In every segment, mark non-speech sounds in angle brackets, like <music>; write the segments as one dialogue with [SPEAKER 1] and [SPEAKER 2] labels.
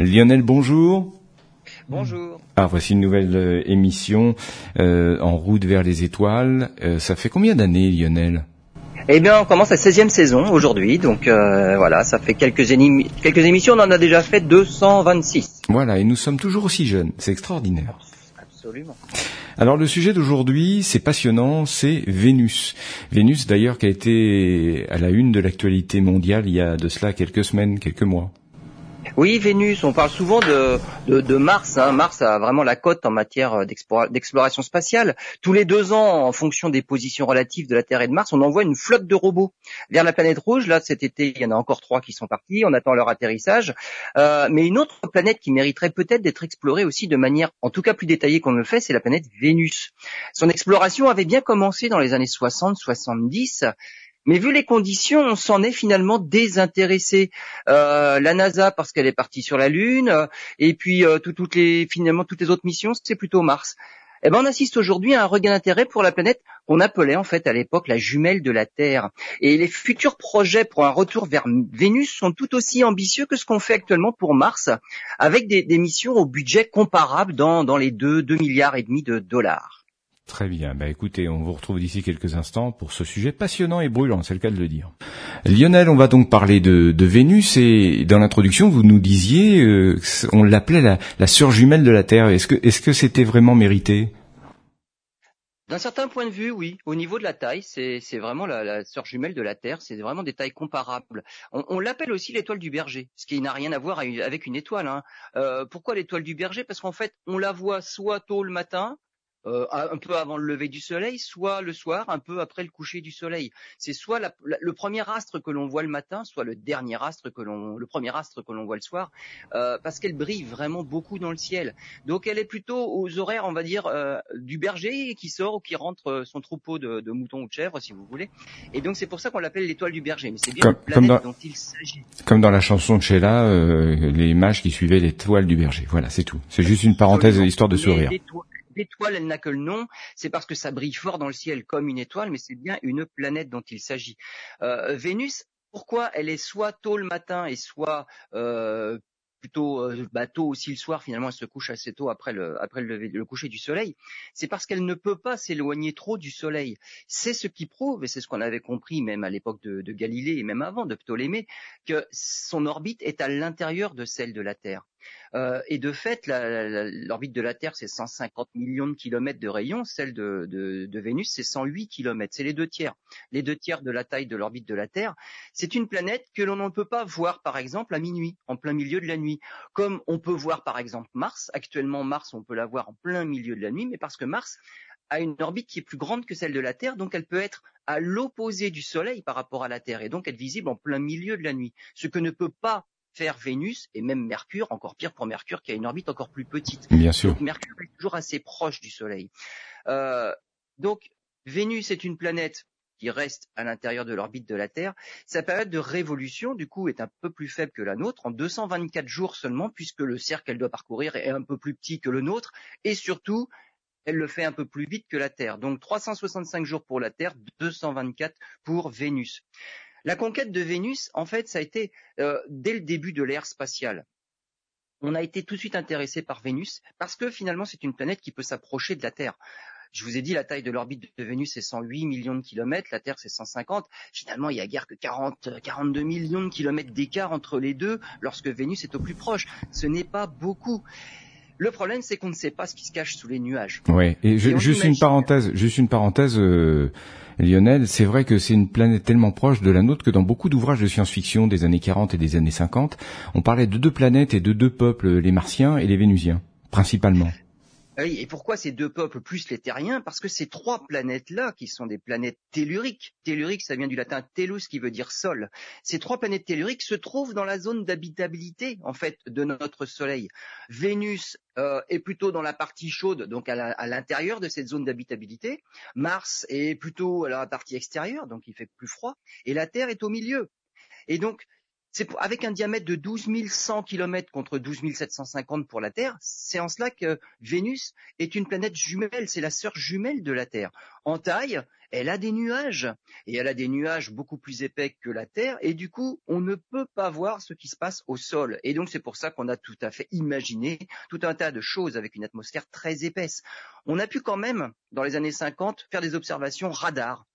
[SPEAKER 1] Lionel, bonjour.
[SPEAKER 2] Bonjour.
[SPEAKER 1] Ah, voici une nouvelle euh, émission euh, en route vers les étoiles. Euh, ça fait combien d'années, Lionel?
[SPEAKER 2] Eh bien, on commence la 16e saison aujourd'hui, donc euh, voilà, ça fait quelques, quelques émissions, on en a déjà fait 226.
[SPEAKER 1] Voilà, et nous sommes toujours aussi jeunes, c'est extraordinaire.
[SPEAKER 2] Absolument.
[SPEAKER 1] Alors le sujet d'aujourd'hui, c'est passionnant, c'est Vénus. Vénus d'ailleurs qui a été à la une de l'actualité mondiale il y a de cela quelques semaines, quelques mois.
[SPEAKER 2] Oui, Vénus, on parle souvent de, Mars. Hein. Mars a vraiment la cote en matière d'exploration spatiale. Tous les deux ans, en fonction des positions relatives de la Terre et de Mars, on envoie une flotte de robots vers la planète rouge. Là, cet été, il y en a encore trois qui sont partis. On attend leur atterrissage. Euh, mais une autre planète qui mériterait peut-être d'être explorée aussi de manière, en tout cas plus détaillée qu'on ne le fait, c'est la planète Vénus. Son exploration avait bien commencé dans les années 60-70 mais vu les conditions, on s'en est finalement désintéressé. Euh, la NASA parce qu'elle est partie sur la Lune, euh, et puis euh, toutes les finalement toutes les autres missions, c'est plutôt Mars. Eh ben, on assiste aujourd'hui à un regain d'intérêt pour la planète qu'on appelait en fait à l'époque la jumelle de la Terre. Et les futurs projets pour un retour vers Vénus sont tout aussi ambitieux que ce qu'on fait actuellement pour Mars, avec des, missions au budget comparable dans, dans les 2, 2 milliards et demi de dollars.
[SPEAKER 1] Très bien. Bah écoutez, on vous retrouve d'ici quelques instants pour ce sujet passionnant et brûlant, c'est le cas de le dire. Lionel, on va donc parler de, Vénus et dans l'introduction, vous nous disiez, euh, on l'appelait la, sœur jumelle de la Terre. Est-ce que que c'était vraiment mérité?
[SPEAKER 2] D'un certain point de vue, oui. Au niveau de la taille, c'est vraiment la, sœur jumelle de la Terre. C'est vraiment des tailles comparables. On, on l'appelle aussi l'étoile du berger, ce qui n'a rien à voir avec une étoile. Hein. Euh, pourquoi l'étoile du berger? Parce qu'en fait, on la voit soit tôt le matin, euh, un peu avant le lever du soleil, soit le soir, un peu après le coucher du soleil. C'est soit la, le premier astre que l'on voit le matin, soit le dernier astre que l'on, le premier astre que l'on voit le soir, euh, parce qu'elle brille vraiment beaucoup dans le ciel. Donc elle est plutôt aux horaires, on va dire, euh, du berger qui sort ou qui rentre euh, son troupeau de, de, moutons ou de chèvres, si vous voulez. Et donc c'est pour ça qu'on l'appelle l'étoile du berger. Mais c'est bien comme, dans, dont il s'agit.
[SPEAKER 1] Comme dans la chanson de Sheila, euh, les mages qui suivaient l'étoile du berger. Voilà, c'est tout. C'est juste une parenthèse, histoire de sourire
[SPEAKER 2] l'étoile, elle n'a que le nom, c'est parce que ça brille fort dans le ciel comme une étoile, mais c'est bien une planète dont il s'agit. Euh, Vénus, pourquoi elle est soit tôt le matin et soit euh, plutôt euh, bah, tôt aussi le soir, finalement elle se couche assez tôt après le, après le, coucher du soleil, c'est parce qu'elle ne peut pas s'éloigner trop du soleil. C'est ce qui prouve, et c'est ce qu'on avait compris même à l'époque de, de, Galilée et même avant de Ptolémée, que son orbite est à l'intérieur de celle de la Terre. Euh, et de fait, l'orbite de la Terre, c'est 150 millions de kilomètres de rayon. Celle de, de, de Vénus, c'est 108 kilomètres. C'est les deux tiers. Les deux tiers de la taille de l'orbite de la Terre. C'est une planète que l'on ne peut pas voir, par exemple, à minuit, en plein milieu de la nuit. Comme on peut voir, par exemple, Mars. Actuellement, Mars, on peut la voir en plein milieu de la nuit, mais parce que Mars a une orbite qui est plus grande que celle de la Terre, donc elle peut être à l'opposé du Soleil par rapport à la Terre, et donc être visible en plein milieu de la nuit. Ce que ne peut pas faire Vénus et même Mercure, encore pire pour Mercure qui a une orbite encore plus petite.
[SPEAKER 1] Bien sûr.
[SPEAKER 2] Donc, Mercure est toujours assez proche du Soleil. Euh, donc Vénus est une planète qui reste à l'intérieur de l'orbite de la Terre. Sa période de révolution, du coup, est un peu plus faible que la nôtre, en 224 jours seulement, puisque le cercle qu'elle doit parcourir est un peu plus petit que le nôtre, et surtout, elle le fait un peu plus vite que la Terre. Donc 365 jours pour la Terre, 224 pour Vénus. La conquête de Vénus, en fait, ça a été euh, dès le début de l'ère spatiale. On a été tout de suite intéressé par Vénus parce que finalement c'est une planète qui peut s'approcher de la Terre. Je vous ai dit la taille de l'orbite de Vénus c'est 108 millions de kilomètres, la Terre c'est 150. Finalement, il y a guère que 40, 42 millions de kilomètres d'écart entre les deux lorsque Vénus est au plus proche. Ce n'est pas beaucoup. Le problème, c'est qu'on ne sait pas ce qui se cache sous les nuages.
[SPEAKER 1] Oui. Et, juste une parenthèse, juste une parenthèse. Euh, Lionel, c'est vrai que c'est une planète tellement proche de la nôtre que dans beaucoup d'ouvrages de science-fiction des années 40 et des années 50, on parlait de deux planètes et de deux peuples, les Martiens et les Vénusiens, principalement.
[SPEAKER 2] Ah et pourquoi ces deux peuples plus les terriens? Parce que ces trois planètes-là, qui sont des planètes telluriques, tellurique ça vient du latin tellus qui veut dire sol, ces trois planètes telluriques se trouvent dans la zone d'habitabilité en fait de notre Soleil. Vénus euh, est plutôt dans la partie chaude, donc à l'intérieur de cette zone d'habitabilité. Mars est plutôt à la partie extérieure, donc il fait plus froid, et la Terre est au milieu. Et donc c'est avec un diamètre de 12 100 km contre 12 750 pour la Terre, c'est en cela que Vénus est une planète jumelle, c'est la sœur jumelle de la Terre. En taille, elle a des nuages, et elle a des nuages beaucoup plus épais que la Terre, et du coup, on ne peut pas voir ce qui se passe au sol. Et donc, c'est pour ça qu'on a tout à fait imaginé tout un tas de choses avec une atmosphère très épaisse. On a pu quand même, dans les années 50, faire des observations radar.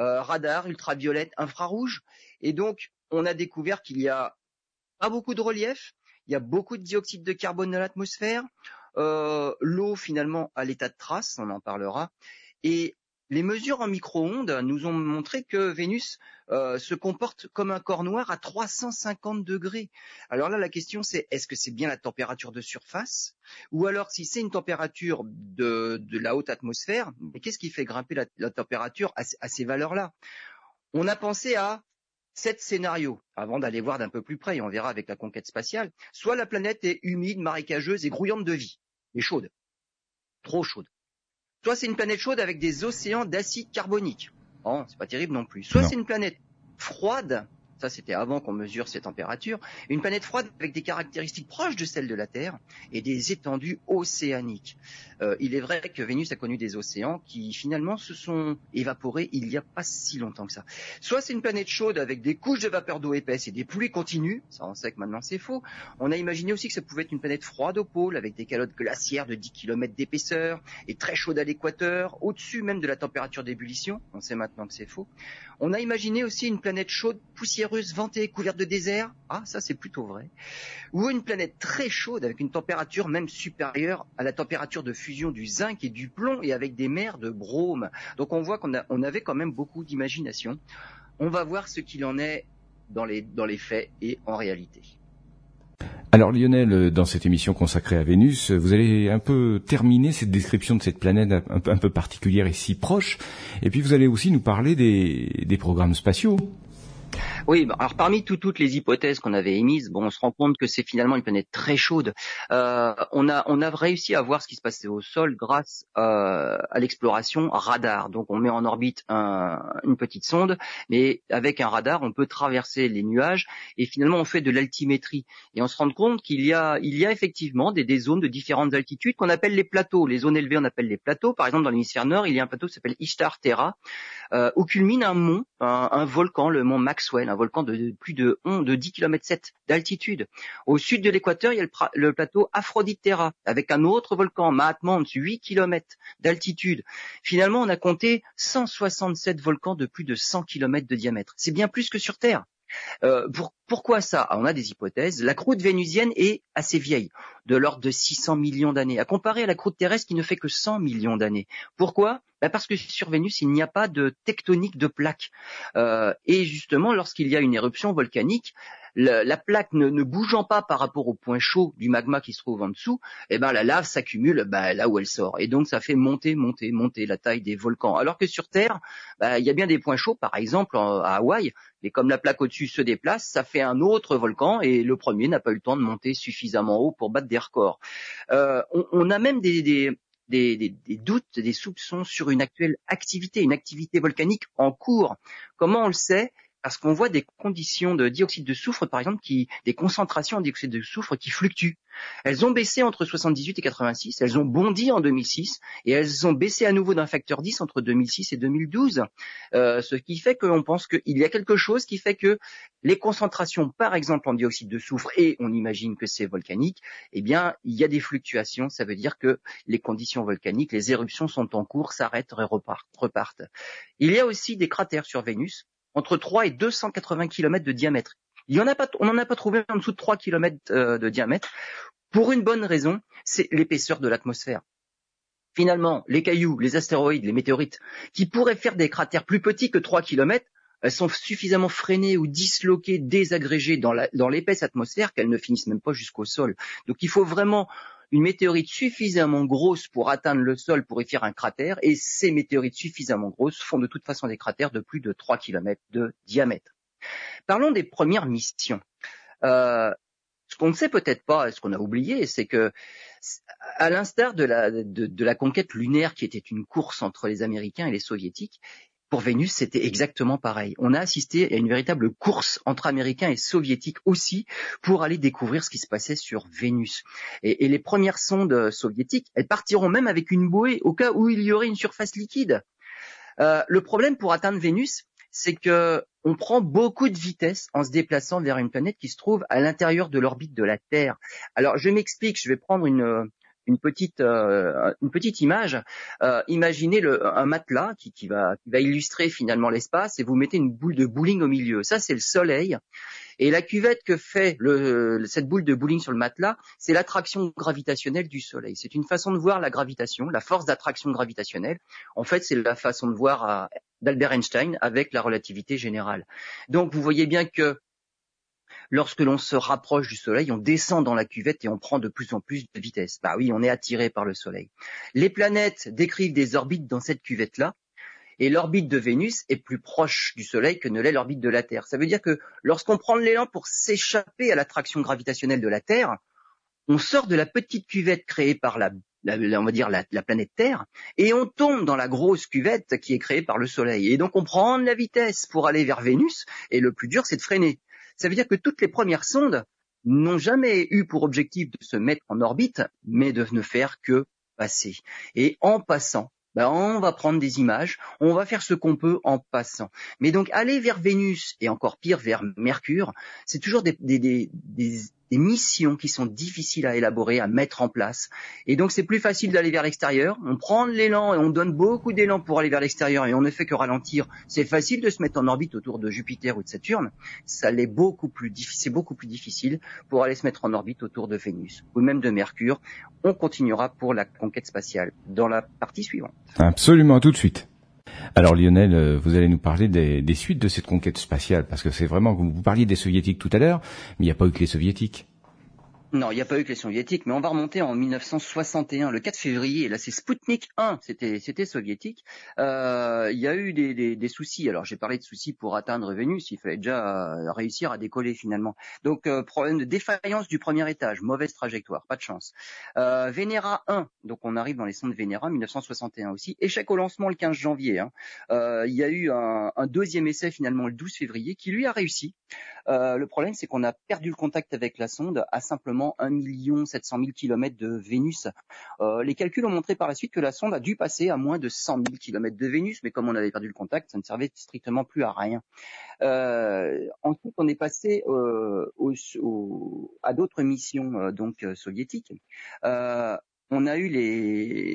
[SPEAKER 2] Euh, radar, ultraviolette, infrarouge, et donc on a découvert qu'il y a pas beaucoup de relief, il y a beaucoup de dioxyde de carbone dans l'atmosphère, euh, l'eau finalement à l'état de trace, on en parlera, et les mesures en micro-ondes nous ont montré que Vénus euh, se comporte comme un corps noir à 350 degrés. Alors là, la question c'est est-ce que c'est bien la température de surface ou alors si c'est une température de, la haute atmosphère, mais qu'est-ce qui fait grimper la, température à, à ces valeurs-là? On a pensé à sept scénarios avant d'aller voir d'un peu plus près, et on verra avec la conquête spatiale. Soit la planète est humide, marécageuse et grouillante de vie, et chaude, trop chaude. Soit c'est une planète chaude avec des océans d'acide carbonique. Oh, c'est pas terrible non plus. Soit c'est une planète froide ça c'était avant qu'on mesure ces températures, une planète froide avec des caractéristiques proches de celles de la Terre et des étendues océaniques. Euh, il est vrai que Vénus a connu des océans qui finalement se sont évaporés il n'y a pas si longtemps que ça. Soit c'est une planète chaude avec des couches de vapeur d'eau épaisse et des pluies continues, ça on sait que maintenant c'est faux. On a imaginé aussi que ça pouvait être une planète froide au pôle avec des calottes glaciaires de 10 km d'épaisseur et très chaude à l'équateur, au-dessus même de la température d'ébullition, on sait maintenant que c'est faux. On a imaginé aussi une planète chaude poussière ventée, couverte de désert. Ah, ça c'est plutôt vrai. Ou une planète très chaude avec une température même supérieure à la température de fusion du zinc et du plomb et avec des mers de brome. Donc on voit qu'on on avait quand même beaucoup d'imagination. On va voir ce qu'il en est dans les faits et en réalité.
[SPEAKER 1] Alors Lionel, dans cette émission consacrée à Vénus, vous allez un peu terminer cette description de cette planète un peu, particulière et si proche, et puis vous allez aussi nous parler des programmes spatiaux.
[SPEAKER 2] Oui, bah, alors parmi toutes les hypothèses qu'on avait émises, bon, on se rend compte que c'est finalement une planète très chaude. Euh, on a on a réussi à voir ce qui se passait au sol grâce euh, à l'exploration radar. Donc on met en orbite une petite sonde, mais avec un radar, on peut traverser les nuages et finalement on fait de l'altimétrie et on se rend compte qu'il y a il y a effectivement des, des zones de différentes altitudes qu'on appelle les plateaux. Les zones élevées on appelle les plateaux. Par exemple dans l'hémisphère nord, il y a un plateau qui s'appelle Ishtar Terra euh, où culmine un mont, un, volcan, le mont Maxwell, un volcan de, plus de 11, de 10 km 7 d'altitude. Au sud de l'équateur, il y a le, plateau Aphrodite Terra, avec un autre volcan, Mahatma, 8 km d'altitude. Finalement, on a compté 167 volcans de plus de 100 km de diamètre. C'est bien plus que sur Terre. Euh, pourquoi ça? Ah, On a des hypothèses. La croûte vénusienne est assez vieille, de l'ordre de 600 millions d'années, à comparer à la croûte terrestre qui ne fait que 100 millions d'années. Pourquoi? Ben Parce que sur Vénus, il n'y a pas de tectonique de plaques. Euh, et justement, lorsqu'il y a une éruption volcanique, la, plaque ne, bougeant pas par rapport au point chaud du magma qui se trouve en dessous, eh ben la lave s'accumule ben, là où elle sort. Et donc ça fait monter, monter, monter la taille des volcans. Alors que sur Terre, ben, il y a bien des points chauds, par exemple à Hawaï, mais comme la plaque au-dessus se déplace, ça fait un autre volcan et le premier n'a pas eu le temps de monter suffisamment haut pour battre des records. Euh, on, a même des, des, des, doutes, des soupçons sur une actuelle activité, une activité volcanique en cours. Comment on le sait? Parce qu'on voit des conditions de dioxyde de soufre, par exemple, qui, des concentrations de dioxyde de soufre qui fluctuent. Elles ont baissé entre 78 et 86, elles ont bondi en 2006, et elles ont baissé à nouveau d'un facteur 10 entre 2006 et 2012, euh, ce qui fait qu'on pense qu'il y a quelque chose qui fait que les concentrations, par exemple, en dioxyde de soufre, et on imagine que c'est volcanique, eh bien, il y a des fluctuations, ça veut dire que les conditions volcaniques, les éruptions sont en cours, s'arrêtent et repartent. Il y a aussi des cratères sur Vénus, entre 3 et 280 km de diamètre. Il y en a pas, on n'en a pas trouvé en dessous de 3 km euh, de diamètre, pour une bonne raison, c'est l'épaisseur de l'atmosphère. Finalement, les cailloux, les astéroïdes, les météorites, qui pourraient faire des cratères plus petits que 3 km, elles sont suffisamment freinées ou disloquées, désagrégées dans l'épaisse atmosphère qu'elles ne finissent même pas jusqu'au sol. Donc il faut vraiment une météorite suffisamment grosse pour atteindre le sol pour y faire un cratère, et ces météorites suffisamment grosses font de toute façon des cratères de plus de 3 km de diamètre. Parlons des premières missions. Euh, ce qu'on ne sait peut-être pas, ce qu'on a oublié, c'est que, à l'instar de la, de la conquête lunaire qui était une course entre les Américains et les Soviétiques, pour Vénus, c'était exactement pareil. On a assisté à une véritable course entre Américains et Soviétiques aussi pour aller découvrir ce qui se passait sur Vénus. Et, les premières sondes soviétiques, elles partiront même avec une bouée au cas où il y aurait une surface liquide. Euh, le problème pour atteindre Vénus, c'est que on prend beaucoup de vitesse en se déplaçant vers une planète qui se trouve à l'intérieur de l'orbite de la Terre. Alors je m'explique, je vais prendre une, une petite euh, une petite image. Euh, imaginez le, un matelas qui, qui, va qui va illustrer finalement l'espace et vous mettez une boule de bowling au milieu. Ça c'est le Soleil. Et la cuvette que fait le, cette boule de bowling sur le matelas, c'est l'attraction gravitationnelle du Soleil. C'est une façon de voir la gravitation, la force d'attraction gravitationnelle. En fait, c'est la façon de voir d'Albert Einstein avec la relativité générale. Donc, vous voyez bien que lorsque l'on se rapproche du Soleil, on descend dans la cuvette et on prend de plus en plus de vitesse. Bah oui, on est attiré par le Soleil. Les planètes décrivent des orbites dans cette cuvette-là, et l'orbite de Vénus est plus proche du Soleil que ne l'est l'orbite de la Terre. Ça veut dire que lorsqu'on prend l'élan pour s'échapper à l'attraction gravitationnelle de la Terre, on sort de la petite cuvette créée par la, on va dire la, la, planète Terre, et on tombe dans la grosse cuvette qui est créée par le Soleil. Et donc on prend de la vitesse pour aller vers Vénus, et le plus dur c'est de freiner. Ça veut dire que toutes les premières sondes n'ont jamais eu pour objectif de se mettre en orbite, mais de ne faire que passer. Et en passant, ben on va prendre des images, on va faire ce qu'on peut en passant. Mais donc aller vers Vénus et encore pire vers Mercure, c'est toujours des, des, des, des missions qui sont difficiles à élaborer, à mettre en place. Et donc c'est plus facile d'aller vers l'extérieur. On prend l'élan et on donne beaucoup d'élan pour aller vers l'extérieur et on ne fait que ralentir. C'est facile de se mettre en orbite autour de Jupiter ou de Saturne. Ça l'est beaucoup plus c'est beaucoup plus difficile pour aller se mettre en orbite autour de Vénus ou même de Mercure. On continuera pour la conquête spatiale dans la partie suivante.
[SPEAKER 1] Absolument, tout de suite. Alors Lionel, euh, vous allez nous parler des, des suites de cette conquête spatiale, parce que c'est vraiment, vous parliez des soviétiques tout à l'heure, mais il n'y a pas eu que les soviétiques.
[SPEAKER 2] Non, il n'y a pas eu que les soviétiques, mais on va remonter en 1961, le 4 février. Là, c'est Sputnik 1, c'était c'était soviétique. Euh, il y a eu des, des, des soucis. Alors, j'ai parlé de soucis pour atteindre Vénus. Il fallait déjà euh, réussir à décoller finalement. Donc, euh, problème de défaillance du premier étage, mauvaise trajectoire, pas de chance. Euh, Vénéra 1, donc on arrive dans les sondes Vénéra, 1961 aussi. Échec au lancement le 15 janvier. Hein. Euh, il y a eu un, un, deuxième essai finalement le 12 février qui lui a réussi. Le problème, c'est qu'on a perdu le contact avec la sonde à simplement 1 700 000 kilomètres de Vénus. Euh, les calculs ont montré par la suite que la sonde a dû passer à moins de 100 000 kilomètres de Vénus, mais comme on avait perdu le contact, ça ne servait strictement plus à rien. Euh, ensuite, on est passé euh, à d'autres missions donc soviétiques. On a eu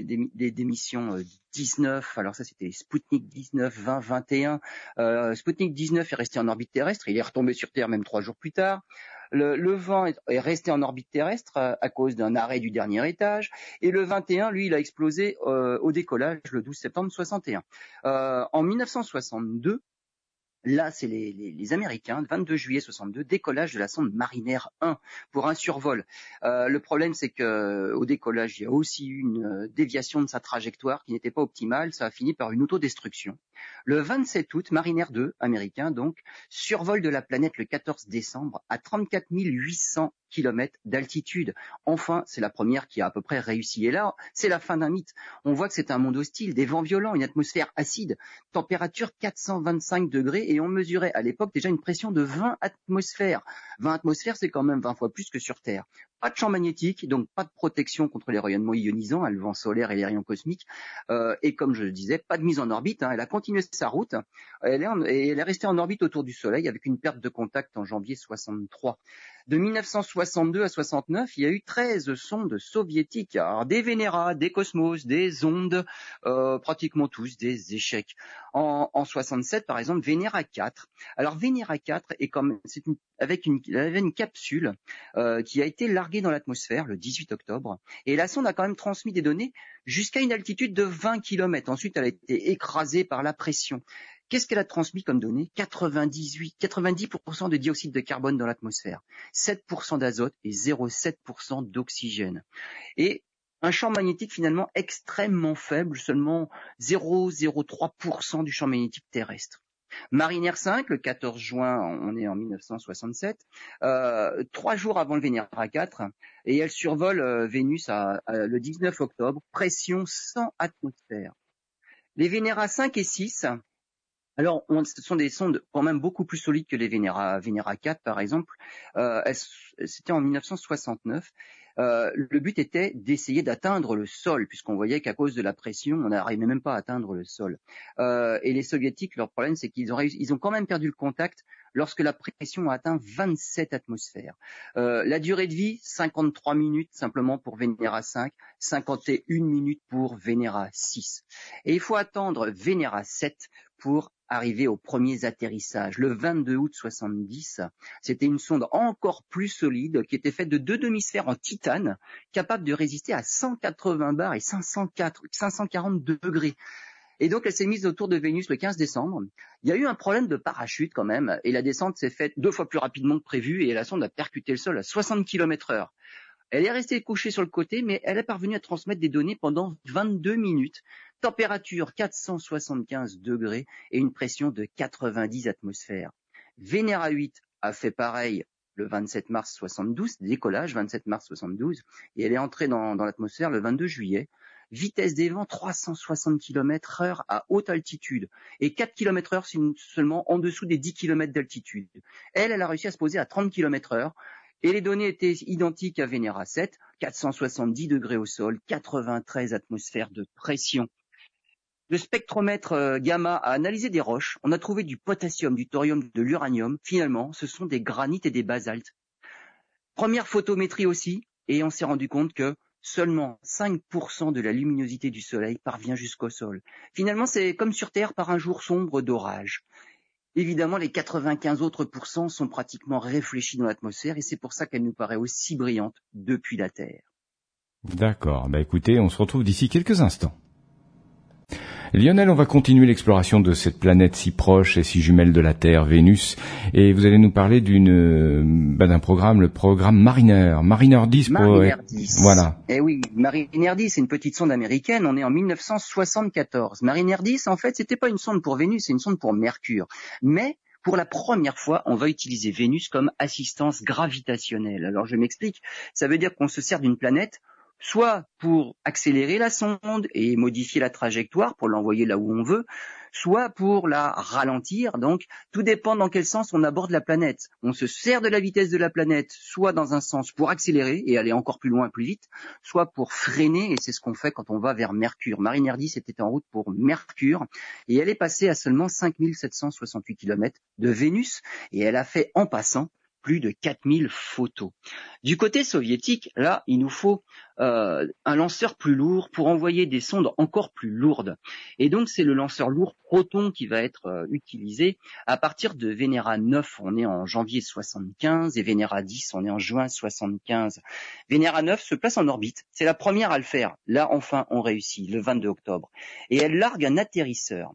[SPEAKER 2] des, missions 19, alors ça c'était Sputnik 19, 20, 21. Euh, Sputnik 19 est resté en orbite terrestre, il est retombé sur Terre même trois jours plus tard. Le, vent est, resté en orbite terrestre euh, à, cause d'un arrêt du dernier étage. Et le 21, lui, il a explosé euh, au décollage le 12 septembre 61. Euh, en 1962, Là, c'est les, les, les, Américains, 22 juillet 62, décollage de la sonde Mariner 1 pour un survol. Euh, le problème, c'est que au décollage, il y a aussi une déviation de sa trajectoire qui n'était pas optimale. Ça a fini par une autodestruction. Le 27 août, Mariner 2, américain donc, survole de la planète le 14 décembre à 34 800 kilomètres d'altitude. Enfin, c'est la première qui a à peu près réussi. Et là, c'est la fin d'un mythe. On voit que c'est un monde hostile, des vents violents, une atmosphère acide, température 425 degrés et on mesurait à l'époque déjà une pression de 20 atmosphères. 20 atmosphères, c'est quand même 20 fois plus que sur Terre. Pas de champ magnétique, donc pas de protection contre les rayonnements ionisants, le vent solaire et les rayons cosmiques. Euh, et comme je le disais, pas de mise en orbite. Hein. Elle a continué sa route. Elle est, et elle est restée en orbite autour du Soleil avec une perte de contact en janvier 63. De 1962 à 69, il y a eu 13 sondes soviétiques. Alors, des Vénéra, des Cosmos, des ondes, euh, pratiquement tous des échecs. En, en 67, par exemple, Vénéra 4. Alors Vénéra 4 est comme c'est une, avec une, avait une capsule euh, qui a été larguée dans l'atmosphère le 18 octobre. Et la sonde a quand même transmis des données jusqu'à une altitude de 20 km. Ensuite, elle a été écrasée par la pression. Qu'est-ce qu'elle a transmis comme données? 98, 90% de dioxyde de carbone dans l'atmosphère, 7% d'azote et 0,7% d'oxygène. Et un champ magnétique finalement extrêmement faible, seulement 0,03% du champ magnétique terrestre. Mariner 5, le 14 juin, on est en 1967, euh, trois jours avant le Vénéra 4, et elle survole euh, Vénus le 19 octobre, pression sans atmosphère. Les Vénéra 5 et 6 alors, ce sont des sondes quand même beaucoup plus solides que les Venera, Venera 4, par exemple. Euh, C'était en 1969. Euh, le but était d'essayer d'atteindre le sol, puisqu'on voyait qu'à cause de la pression, on n'arrivait même pas à atteindre le sol. Euh, et les soviétiques, leur problème, c'est qu'ils ont, ils ont quand même perdu le contact lorsque la pression a atteint 27 atmosphères. Euh, la durée de vie, 53 minutes simplement pour Venera 5, 51 minutes pour Venera 6. Et il faut attendre Venera 7 pour arriver aux premiers atterrissages. Le 22 août 70, c'était une sonde encore plus solide qui était faite de deux demi-sphères en titane capables de résister à 180 bars et 504, 540 degrés. Et donc, elle s'est mise autour de Vénus le 15 décembre. Il y a eu un problème de parachute quand même, et la descente s'est faite deux fois plus rapidement que prévu, et la sonde a percuté le sol à 60 km heure. Elle est restée couchée sur le côté, mais elle est parvenue à transmettre des données pendant 22 minutes. Température 475 degrés et une pression de 90 atmosphères. Venera 8 a fait pareil le 27 mars 72, décollage 27 mars 72, et elle est entrée dans, l'atmosphère le 22 juillet. Vitesse des vents 360 km heure à haute altitude et 4 km heure seulement en dessous des 10 km d'altitude. Elle, elle a réussi à se poser à 30 km heure et les données étaient identiques à Venera 7, 470 degrés au sol, 93 atmosphères de pression. Le spectromètre euh, gamma a analysé des roches. On a trouvé du potassium, du thorium, de l'uranium. Finalement, ce sont des granites et des basaltes. Première photométrie aussi, et on s'est rendu compte que seulement 5% de la luminosité du Soleil parvient jusqu'au sol. Finalement, c'est comme sur Terre par un jour sombre d'orage. Évidemment, les 95 autres pourcents sont pratiquement réfléchis dans l'atmosphère et c'est pour ça qu'elle nous paraît aussi brillante depuis la Terre.
[SPEAKER 1] D'accord. Bah écoutez, on se retrouve d'ici quelques instants. Lionel, on va continuer l'exploration de cette planète si proche et si jumelle de la Terre, Vénus, et vous allez nous parler d'une euh, bah, d'un programme, le programme Mariner, Mariner 10.
[SPEAKER 2] Mariner 10. Voilà. Eh oui, Mariner 10, c'est une petite sonde américaine. On est en 1974. Mariner 10, en fait, c'était pas une sonde pour Vénus, c'est une sonde pour Mercure. Mais pour la première fois, on va utiliser Vénus comme assistance gravitationnelle. Alors je m'explique. Ça veut dire qu'on se sert d'une planète soit pour accélérer la sonde et modifier la trajectoire pour l'envoyer là où on veut, soit pour la ralentir. Donc, tout dépend dans quel sens on aborde la planète. On se sert de la vitesse de la planète, soit dans un sens pour accélérer et aller encore plus loin, plus vite, soit pour freiner, et c'est ce qu'on fait quand on va vers Mercure. Mariner 10 était en route pour Mercure, et elle est passée à seulement 5768 km de Vénus, et elle a fait en passant plus de 4000 photos. Du côté soviétique, là, il nous faut euh, un lanceur plus lourd pour envoyer des sondes encore plus lourdes. Et donc, c'est le lanceur lourd Proton qui va être euh, utilisé à partir de Venera 9, on est en janvier 75, et Venera 10, on est en juin 75. Venera 9 se place en orbite. C'est la première à le faire. Là, enfin, on réussit, le 22 octobre. Et elle largue un atterrisseur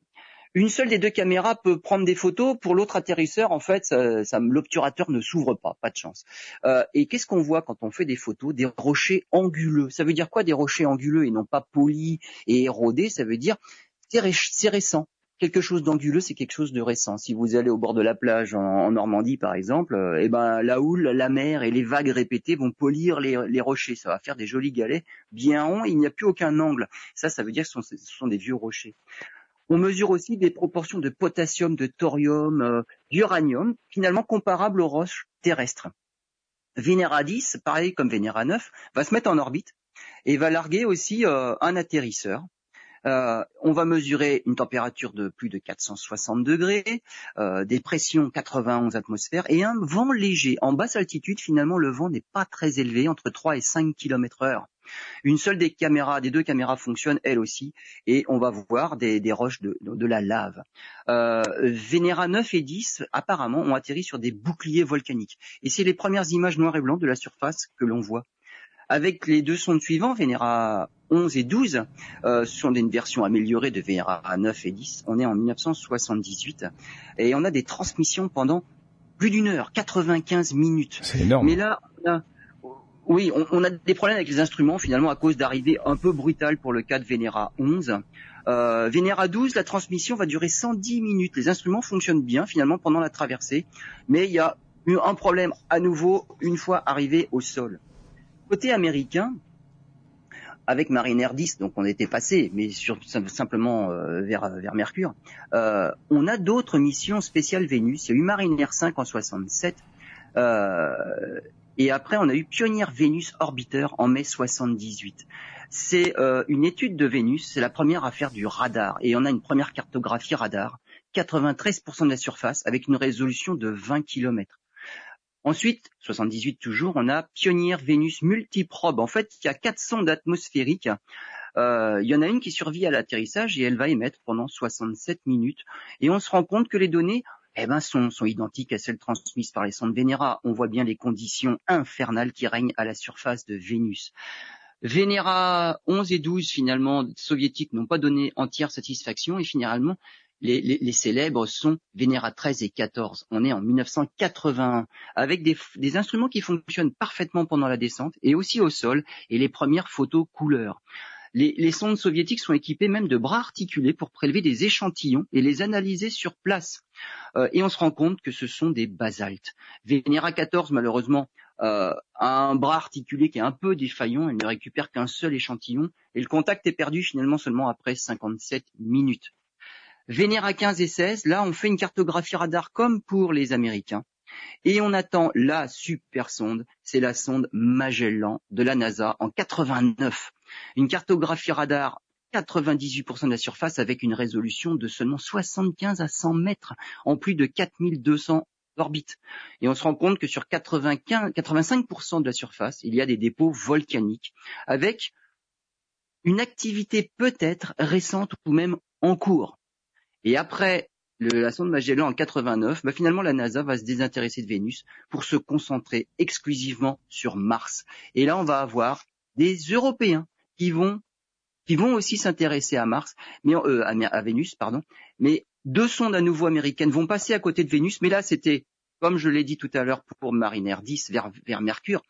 [SPEAKER 2] une seule des deux caméras peut prendre des photos. Pour l'autre atterrisseur, en fait, l'obturateur ne s'ouvre pas, pas de chance. Euh, et qu'est-ce qu'on voit quand on fait des photos? Des rochers anguleux. Ça veut dire quoi des rochers anguleux et non pas polis et érodés? Ça veut dire c'est récent. Quelque chose d'anguleux, c'est quelque chose de récent. Si vous allez au bord de la plage en, Normandie, par exemple, euh, eh ben la houle, la mer et les vagues répétées vont polir les, rochers. Ça va faire des jolis galets bien ronds. il n'y a plus aucun angle. Ça, ça veut dire que ce sont des vieux rochers. On mesure aussi des proportions de potassium, de thorium, euh, d'uranium, finalement comparables aux roches terrestres. Venera 10, pareil comme Venera 9, va se mettre en orbite et va larguer aussi euh, un atterrisseur. Euh, on va mesurer une température de plus de 460 degrés, des pressions 91 atmosphères et un vent léger. En basse altitude, finalement, le vent n'est pas très élevé, entre 3 et 5 km heure. Une seule des caméras, des deux caméras fonctionne elle aussi, et on va voir des, roches de, la lave. Euh, Venera 9 et 10 apparemment ont atterri sur des boucliers volcaniques, et c'est les premières images noires et blancs de la surface que l'on voit. Avec les deux sondes suivants, Venera 11 et 12, euh, ce sont des versions améliorées de Venera 9 et 10. On est en 1978 et on a des transmissions pendant plus d'une heure, 95 minutes.
[SPEAKER 1] C'est énorme.
[SPEAKER 2] Mais là, oui, on, a des problèmes avec les instruments finalement à cause d'arrivées un peu brutales pour le cas de Venera 11. Euh, Venera 12, la transmission va durer 110 minutes. Les instruments fonctionnent bien finalement pendant la traversée, mais il y a eu un problème à nouveau une fois arrivé au sol. Côté américain, avec Mariner 10, donc on était passé, mais sur, simplement euh, vers, vers Mercure, euh, on a d'autres missions spéciales Vénus. Il y a eu Mariner 5 en 67, euh, et après on a eu Pioneer Vénus Orbiter en mai 78. C'est euh, une étude de Vénus, c'est la première à faire du radar, et on a une première cartographie radar, 93% de la surface, avec une résolution de 20 km. Ensuite, 78 toujours, on a Pioneer Vénus multiprobe. En fait, il y a quatre sondes atmosphériques. Euh, il y en a une qui survit à l'atterrissage et elle va émettre pendant 67 minutes. Et on se rend compte que les données eh ben, sont, identiques à celles transmises par les sondes Vénéra. On voit bien les conditions infernales qui règnent à la surface de Vénus. Vénéra 11 et 12, finalement, soviétiques n'ont pas donné entière satisfaction et finalement, les, célèbres sont Vénéra 13 et 14. On est en 1981 avec des, instruments qui fonctionnent parfaitement pendant la descente et aussi au sol et les premières photos couleurs. Les, sondes soviétiques sont équipées même de bras articulés pour prélever des échantillons et les analyser sur place. Euh, et on se rend compte que ce sont des basaltes. Vénéra 14, malheureusement, euh, a un bras articulé qui est un peu défaillant. Elle ne récupère qu'un seul échantillon et le contact est perdu finalement seulement après 57 minutes. Vénéra 15 et 16, là on fait une cartographie radar comme pour les Américains. Et on attend la super sonde, c'est la sonde Magellan de la NASA en 89. Une cartographie radar 98% de la surface avec une résolution de seulement 75 à 100 mètres en plus de 4200 orbites. Et on se rend compte que sur 95, 85% de la surface, il y a des dépôts volcaniques avec une activité peut-être récente ou même en cours. Et après la sonde Magellan en 89, bah finalement la NASA va se désintéresser de Vénus pour se concentrer exclusivement sur Mars. Et là, on va avoir des Européens qui vont aussi s'intéresser à Mars, mais euh, à, Vénus, pardon. Mais deux sondes à nouveau américaines vont passer à côté de Vénus, mais là c'était, comme je l'ai dit tout à l'heure pour Mariner 10 vers, Mercure,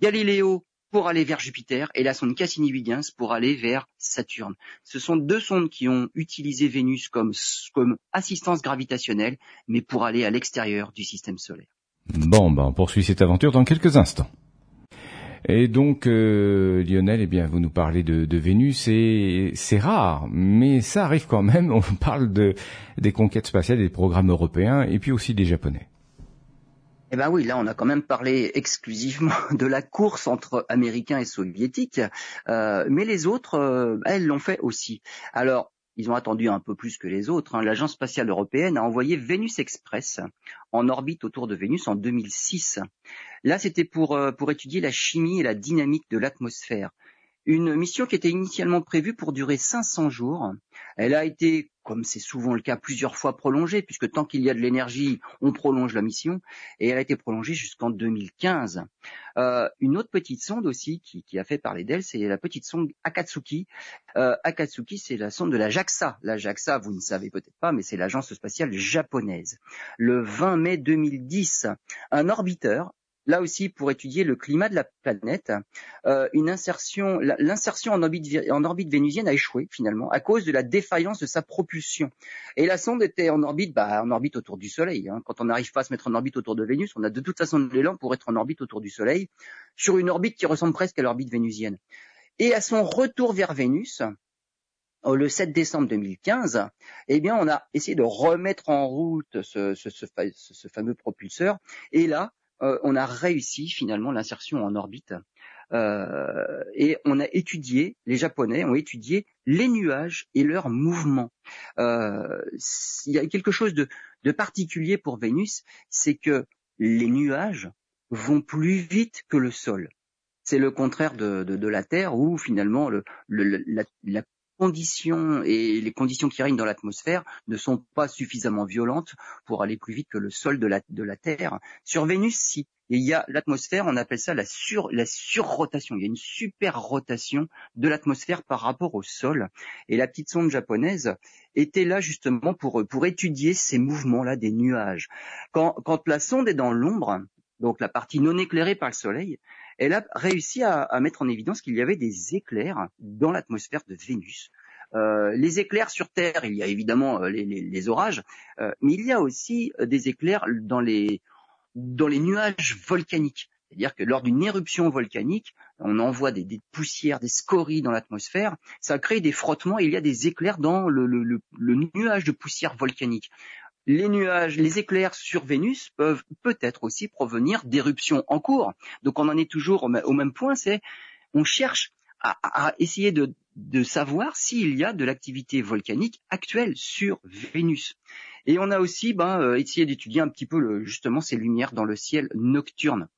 [SPEAKER 2] Galiléo pour aller vers Jupiter et la sonde Cassini-Huygens pour aller vers Saturne. Ce sont deux sondes qui ont utilisé Vénus comme, comme assistance gravitationnelle, mais pour aller à l'extérieur du système solaire.
[SPEAKER 1] Bon, ben on poursuit cette aventure dans quelques instants. Et donc, euh, Lionel, eh bien, vous nous parlez de, de Vénus et c'est rare, mais ça arrive quand même. <laughs> On parle de des conquêtes spatiales, des programmes européens et puis aussi des Japonais.
[SPEAKER 2] Eh ben oui, là on a quand même parlé exclusivement <laughs> de la course entre Américains et Soviétiques, euh, mais les autres, euh, elles l'ont fait aussi. Alors ils ont attendu un peu plus que les autres. Hein. L'Agence spatiale européenne a envoyé Vénus Express en orbite autour de Vénus en 2006. Là, c'était euh, pour étudier la chimie et la dynamique de l'atmosphère. Une mission qui était initialement prévue pour durer 500 jours. Elle a été, comme c'est souvent le cas, plusieurs fois prolongée, puisque tant qu'il y a de l'énergie, on prolonge la mission, et elle a été prolongée jusqu'en 2015. Euh, une autre petite sonde aussi qui, a fait parler d'elle, c'est la petite sonde Akatsuki. Euh, Akatsuki, c'est la sonde de la JAXA. La JAXA, vous ne savez peut-être pas, mais c'est l'agence spatiale japonaise. Le 20 mai 2010, un orbiteur là aussi pour étudier le climat de la planète. Euh, l'insertion en orbite, en orbite vénusienne a échoué finalement à cause de la défaillance de sa propulsion. Et la sonde était en orbite, bah, en orbite autour du Soleil. Hein. Quand on n'arrive pas à se mettre en orbite autour de Vénus, on a de toute façon de l'élan pour être en orbite autour du Soleil, sur une orbite qui ressemble presque à l'orbite vénusienne. Et à son retour vers Vénus, euh, le 7 décembre 2015, eh bien, on a essayé de remettre en route ce, ce, ce fameux propulseur. Et là, euh, on a réussi finalement l'insertion en orbite. Euh, et on a étudié, les Japonais ont étudié les nuages et leurs mouvements. Euh, il y a quelque chose de, particulier pour Vénus, c'est que les nuages vont plus vite que le sol. C'est le contraire de, la Terre où finalement le, la, conditions et les conditions qui règnent dans l'atmosphère ne sont pas suffisamment violentes pour aller plus vite que le sol de la, de la Terre. Sur Vénus, si. il y a l'atmosphère, on appelle ça la, sur, la surrotation. Il y a une super rotation de l'atmosphère par rapport au sol. Et la petite sonde japonaise était là justement pour, pour étudier ces mouvements-là des nuages. Quand, quand la sonde est dans l'ombre, donc la partie non éclairée par le soleil, elle a réussi à, mettre en évidence qu'il y avait des éclairs dans l'atmosphère de Vénus. Euh, les éclairs sur Terre, il y a évidemment euh, les, orages, euh, mais il y a aussi des éclairs dans les, nuages volcaniques. C'est-à-dire que lors d'une éruption volcanique, on envoie des, poussières, des scories dans l'atmosphère, ça crée des frottements et il y a des éclairs dans le nuage de poussière volcanique. Les nuages, les éclairs sur Vénus peuvent peut-être aussi provenir d'éruptions en cours. Donc on en est toujours au même point, c'est on cherche à, essayer de, savoir s'il y a de l'activité volcanique actuelle sur Vénus. Et on a aussi ben, euh, essayé d'étudier un petit peu justement ces lumières dans le ciel nocturne.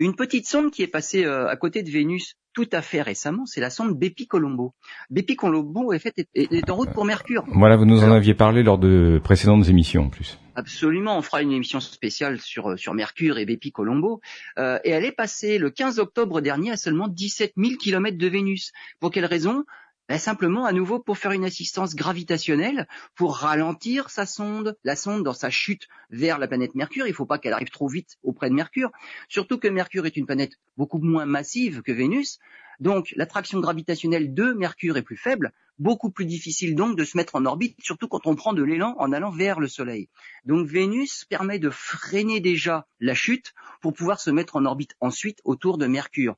[SPEAKER 2] Une petite sonde qui est passée euh, à côté de Vénus tout à fait récemment, c'est la sonde Bepi Colombo. Bepi Colombo est, fait, est, en route pour Mercure.
[SPEAKER 1] Voilà, vous nous en aviez parlé lors de précédentes émissions en plus.
[SPEAKER 2] Absolument, on fera une émission spéciale sur, euh, sur Mercure et Bepi Colombo. Euh, et elle est passée le 15 octobre dernier à seulement 17 000 km de Vénus. Pour quelle raison? Ben simplement à nouveau pour faire une assistance gravitationnelle, pour ralentir sa sonde, la sonde dans sa chute vers la planète Mercure. Il ne faut pas qu'elle arrive trop vite auprès de Mercure, surtout que Mercure est une planète beaucoup moins massive que Vénus. Donc l'attraction gravitationnelle de Mercure est plus faible, beaucoup plus difficile donc de se mettre en orbite, surtout quand on prend de l'élan en allant vers le Soleil. Donc Vénus permet de freiner déjà la chute pour pouvoir se mettre en orbite ensuite autour de Mercure.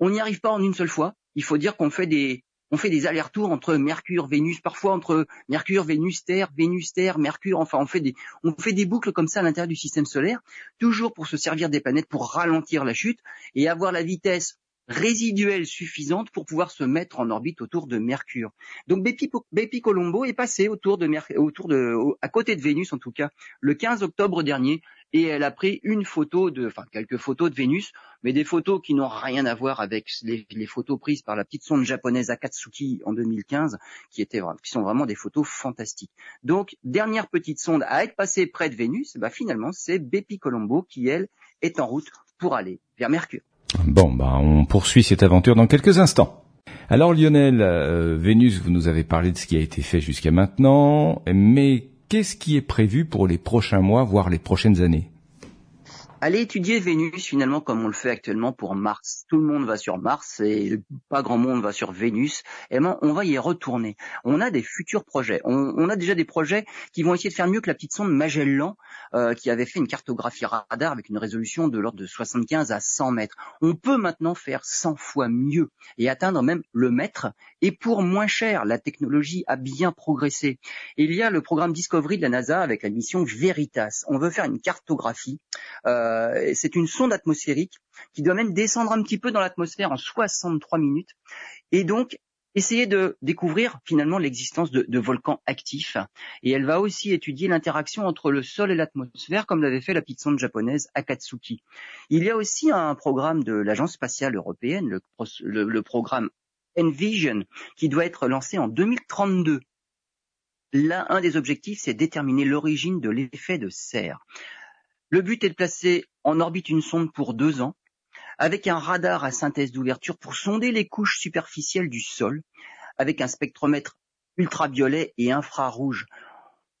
[SPEAKER 2] On n'y arrive pas en une seule fois. Il faut dire qu'on fait des, on fait des allers-retours entre Mercure, Vénus, parfois entre Mercure, Vénus, Terre, Vénus, Terre, Mercure. Enfin, on fait des, on fait des boucles comme ça à l'intérieur du système solaire, toujours pour se servir des planètes pour ralentir la chute et avoir la vitesse résiduelle suffisante pour pouvoir se mettre en orbite autour de Mercure. Donc Bepi, Colombo est passé autour de, autour de, à côté de Vénus en tout cas, le 15 octobre dernier, et elle a pris une photo de, enfin quelques photos de Vénus, mais des photos qui n'ont rien à voir avec les, photos prises par la petite sonde japonaise Akatsuki en 2015, qui étaient, qui sont vraiment des photos fantastiques. Donc dernière petite sonde à être passée près de Vénus, bah finalement c'est Bepi Colombo qui elle est en route pour aller vers Mercure.
[SPEAKER 1] Bon, bah, on poursuit cette aventure dans quelques instants. Alors Lionel, euh, Vénus, vous nous avez parlé de ce qui a été fait jusqu'à maintenant, mais qu'est-ce qui est prévu pour les prochains mois, voire les prochaines années?
[SPEAKER 2] Aller étudier Vénus finalement comme on le fait actuellement pour Mars. Tout le monde va sur Mars et pas grand monde va sur Vénus. Et ben, on va y retourner. On a des futurs projets. On, a déjà des projets qui vont essayer de faire mieux que la petite sonde Magellan euh, qui avait fait une cartographie radar avec une résolution de l'ordre de 75 à 100 mètres. On peut maintenant faire 100 fois mieux et atteindre même le mètre et pour moins cher. La technologie a bien progressé. il y a le programme Discovery de la NASA avec la mission Veritas. On veut faire une cartographie. Euh, c'est une sonde atmosphérique qui doit même descendre un petit peu dans l'atmosphère en 63 minutes et donc essayer de découvrir finalement l'existence de, volcans actifs. Et elle va aussi étudier l'interaction entre le sol et l'atmosphère, comme l'avait fait la petite sonde japonaise Akatsuki. Il y a aussi un programme de l'Agence spatiale européenne, le programme Envision, qui doit être lancé en 2032. Là, un des objectifs, c'est déterminer l'origine de l'effet de serre. Le but est de placer en orbite une sonde pour deux ans, avec un radar à synthèse d'ouverture pour sonder les couches superficielles du sol, avec un spectromètre ultraviolet et infrarouge.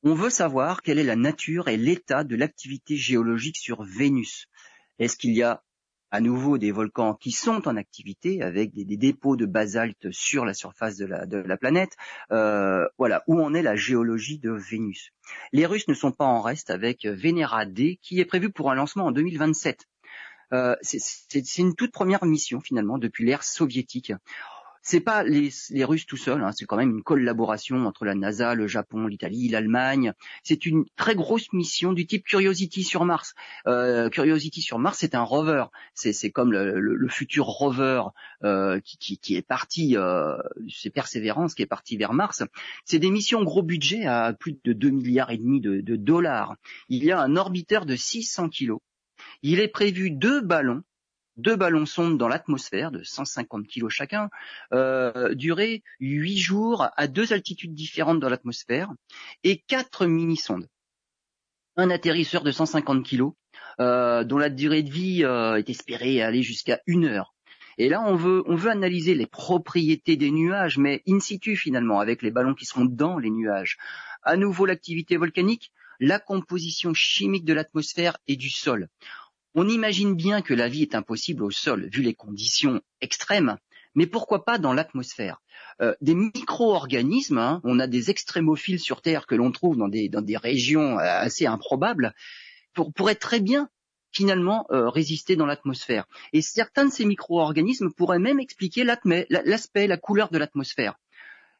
[SPEAKER 2] On veut savoir quelle est la nature et l'état de l'activité géologique sur Vénus. Est-ce qu'il y a à nouveau des volcans qui sont en activité avec des, dépôts de basalte sur la surface de la, planète. Euh, voilà où en est la géologie de Vénus? Les Russes ne sont pas en reste avec Venera D qui est prévu pour un lancement en 2027. Euh, c'est une toute première mission finalement depuis l'ère soviétique c'est pas les, Russes tout seuls, hein, c'est quand même une collaboration entre la NASA, le Japon, l'Italie, l'Allemagne. C'est une très grosse mission du type Curiosity sur Mars. Euh, Curiosity sur Mars, c'est un rover. C'est comme le, futur rover euh, qui, est parti, euh, c'est Persévérance qui est parti vers Mars. C'est des missions gros budget à plus de 2 milliards et demi de, de dollars. Il y a un orbiteur de 600 kilos. Il est prévu deux ballons deux ballons sondes dans l'atmosphère de 150 kg chacun, euh, durer huit jours à deux altitudes différentes dans l'atmosphère et quatre mini-sondes. Un atterrisseur de 150 kg, euh, dont la durée de vie euh, est espérée aller jusqu'à une heure. Et là, on veut, on veut analyser les propriétés des nuages, mais in situ finalement, avec les ballons qui seront dans les nuages. À nouveau, l'activité volcanique, la composition chimique de l'atmosphère et du sol. On imagine bien que la vie est impossible au sol, vu les conditions extrêmes, mais pourquoi pas dans l'atmosphère? Euh, Des micro-organismes, hein, on a des extrémophiles sur Terre que l'on trouve dans des, dans des régions euh, assez improbables, pour, pourraient très bien finalement résister dans l'atmosphère. Et certains de ces micro-organismes pourraient même expliquer l'aspect, la couleur de l'atmosphère.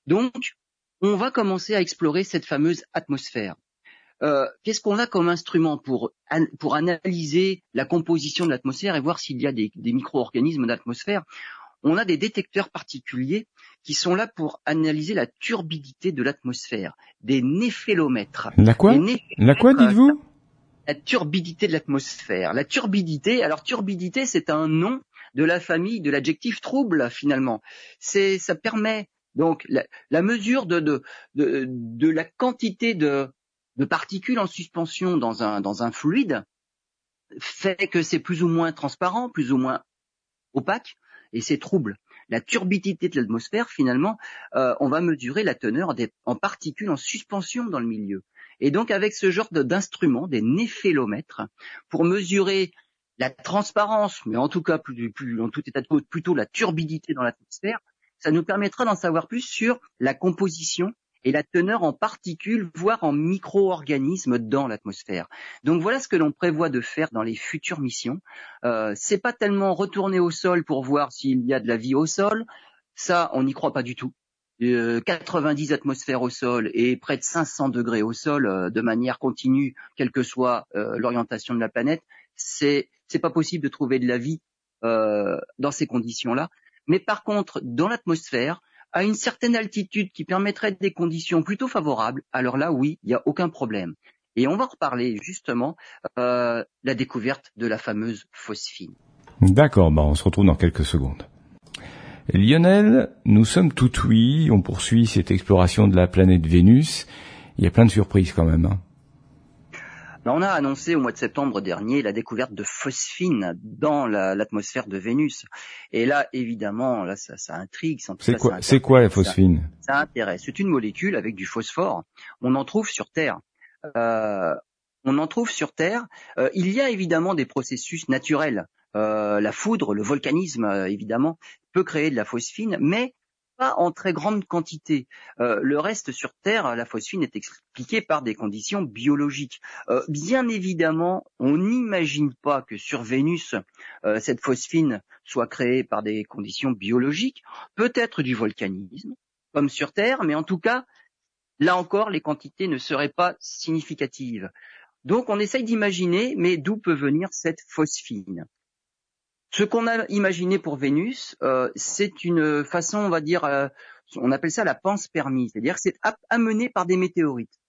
[SPEAKER 2] Donc, on va commencer à explorer cette fameuse atmosphère. Euh, qu'est-ce qu'on a comme instrument pour, pour analyser la composition de l'atmosphère et voir s'il y a des, micro-organismes d'atmosphère? On a des détecteurs particuliers qui sont là pour analyser la turbidité de l'atmosphère, des néphélomètres.
[SPEAKER 1] La quoi? La quoi, dites-vous?
[SPEAKER 2] La turbidité de l'atmosphère. La turbidité, alors turbidité, c'est un nom de la famille de l'adjectif trouble finalement. C'est, ça permet donc la, mesure de, de, de, la quantité de, de particules en suspension dans un, dans un fluide fait que c'est plus ou moins transparent, plus ou moins opaque, et c'est trouble. La turbidité de l'atmosphère, finalement, euh, on va mesurer la teneur en particules en suspension dans le milieu. Et donc avec ce genre d'instruments, des néphélomètres, pour mesurer la transparence, mais en tout cas, plus, plus, en tout état de cause, plutôt la turbidité dans l'atmosphère, ça nous permettra d'en savoir plus sur la composition et la teneur en particules, voire en micro-organismes dans l'atmosphère. Donc voilà ce que l'on prévoit de faire dans les futures missions. Euh, c'est pas tellement retourner au sol pour voir s'il y a de la vie au sol. Ça, on n'y croit pas du tout. 90 euh, atmosphères au sol et près de 500 degrés au sol euh, de manière continue, quelle que soit euh, l'orientation de la planète, c'est c'est pas possible de trouver de la vie dans ces conditions-là. Mais par contre, dans l'atmosphère, à une certaine altitude qui permettrait des conditions plutôt favorables, alors là, oui, il n'y a aucun problème. Et on va reparler justement euh, la découverte de la fameuse phosphine.
[SPEAKER 1] D'accord, bah on se retrouve dans quelques secondes. Lionel, nous sommes tout oui, on poursuit cette exploration de la planète Vénus. Il y a plein de surprises quand même. Hein
[SPEAKER 2] on a annoncé au mois de septembre dernier la découverte de phosphine dans l'atmosphère de Vénus. Et là, évidemment, là, ça, ça intrigue.
[SPEAKER 1] C'est quoi, c'est quoi la phosphine?
[SPEAKER 2] ça, intéresse. C'est une molécule avec du phosphore. On en trouve sur Terre. Euh, on en trouve sur Terre. Euh, il y a évidemment des processus naturels. Euh, la foudre, le volcanisme, évidemment, peut créer de la phosphine, mais pas en très grande quantité. Euh, le reste sur Terre, la phosphine est expliquée par des conditions biologiques. Euh, bien évidemment, on n'imagine pas que sur Vénus, euh, cette phosphine soit créée par des conditions biologiques, peut-être du volcanisme, comme sur Terre, mais en tout cas, là encore, les quantités ne seraient pas significatives. Donc on essaye d'imaginer, mais d'où peut venir cette phosphine? Ce qu'on a imaginé pour Vénus, euh, c'est une façon, on va dire, euh, on appelle ça la panse permise, c'est-à-dire que c'est amené par des météorites.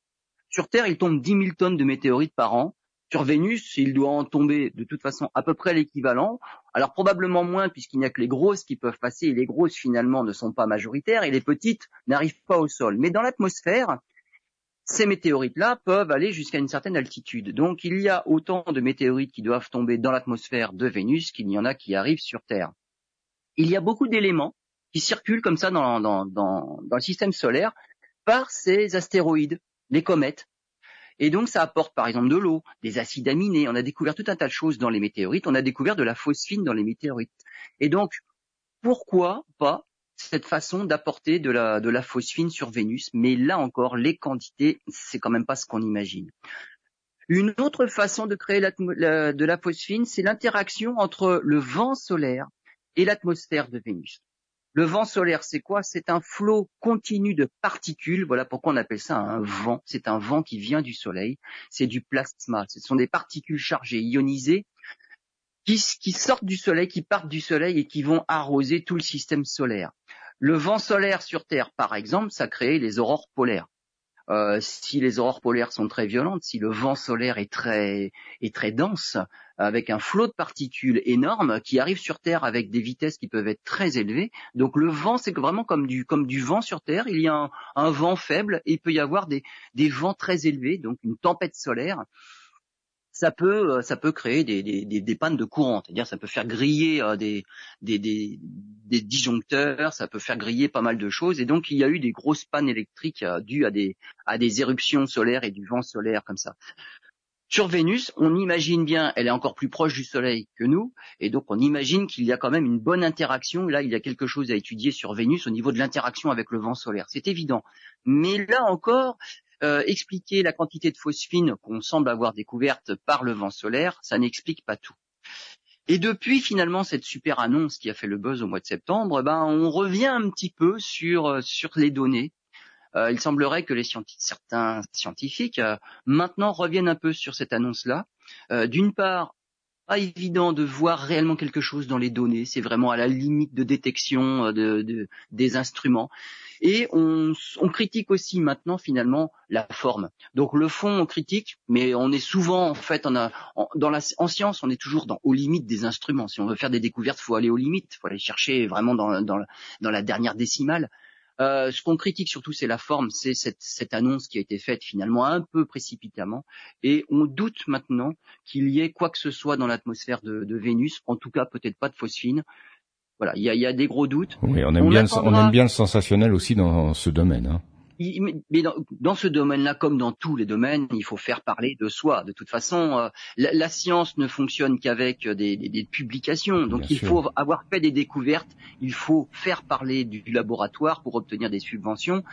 [SPEAKER 2] Sur Terre, il tombe 10 000 tonnes de météorites par an. Sur Vénus, il doit en tomber de toute façon à peu près l'équivalent. Alors probablement moins puisqu'il n'y a que les grosses qui peuvent passer et les grosses finalement ne sont pas majoritaires et les petites n'arrivent pas au sol. Mais dans l'atmosphère, ces météorites-là peuvent aller jusqu'à une certaine altitude. Donc il y a autant de météorites qui doivent tomber dans l'atmosphère de Vénus qu'il y en a qui arrivent sur Terre. Il y a beaucoup d'éléments qui circulent comme ça dans, le système solaire par ces astéroïdes, les comètes. Et donc ça apporte par exemple de l'eau, des acides aminés. On a découvert tout un tas de choses dans les météorites. On a découvert de la phosphine dans les météorites. Et donc pourquoi pas cette façon d'apporter de la, phosphine sur Vénus, mais là encore, les quantités, c'est quand même pas ce qu'on imagine. Une autre façon de créer de la phosphine, c'est l'interaction entre le vent solaire et l'atmosphère de Vénus. Le vent solaire, c'est quoi? C'est un flot continu de particules. Voilà pourquoi on appelle ça un vent. C'est un vent qui vient du Soleil. C'est du plasma. Ce sont des particules chargées, ionisées, qui, sortent du soleil, qui partent du soleil et qui vont arroser tout le système solaire. Le vent solaire sur Terre, par exemple, ça crée les aurores polaires. Euh, si les aurores polaires sont très violentes, si le vent solaire est très est très dense, avec un flot de particules énorme qui arrive sur Terre avec des vitesses qui peuvent être très élevées. Donc le vent, c'est vraiment comme du comme du vent sur Terre. Il y a un, un vent faible et il peut y avoir des des vents très élevés, donc une tempête solaire ça peut euh, ça peut créer des, des, des, pannes de courant, c'est-à-dire ça peut faire griller euh, des, des, des, des, disjoncteurs, ça peut faire griller pas mal de choses, et donc il y a eu des grosses pannes électriques euh, dues à des à des éruptions solaires et du vent solaire comme ça. Sur Vénus, on imagine bien, elle est encore plus proche du Soleil que nous, et donc on imagine qu'il y a quand même une bonne interaction. Là, il y a quelque chose à étudier sur Vénus au niveau de l'interaction avec le vent solaire. C'est évident. Mais là encore, euh, expliquer la quantité de phosphine qu'on semble avoir découverte par le vent solaire, ça n'explique pas tout. Et depuis finalement cette super annonce qui a fait le buzz au mois de septembre, ben on revient un petit peu sur euh, sur les données. Euh, il semblerait que les certains scientifiques maintenant reviennent un peu sur cette annonce-là. D'une part, pas évident de voir réellement quelque chose dans les données. C'est vraiment à la limite de détection de, des instruments. Et on, critique aussi maintenant finalement la forme. Donc le fond on critique, mais on est souvent en fait en, dans la, en science on est toujours aux limites des instruments. Si on veut faire des découvertes, faut aller aux limites, faut aller chercher vraiment dans la dernière décimale. Euh, ce qu'on critique surtout, c'est la forme, c'est cette, cette, annonce qui a été faite finalement un peu précipitamment, et on doute maintenant qu'il y ait quoi que ce soit dans l'atmosphère de, de, Vénus, en tout cas peut-être pas de phosphine, voilà, il y a, des gros doutes.
[SPEAKER 1] Oui, on aime, bien, le, on aime bien le sensationnel aussi dans ce domaine. Hein.
[SPEAKER 2] Mais dans, ce domaine-là, comme dans tous les domaines, il faut faire parler de soi. De toute façon, euh, la, science ne fonctionne qu'avec des, publications. Donc il faut avoir fait des découvertes, il faut faire parler du, laboratoire pour obtenir des subventions.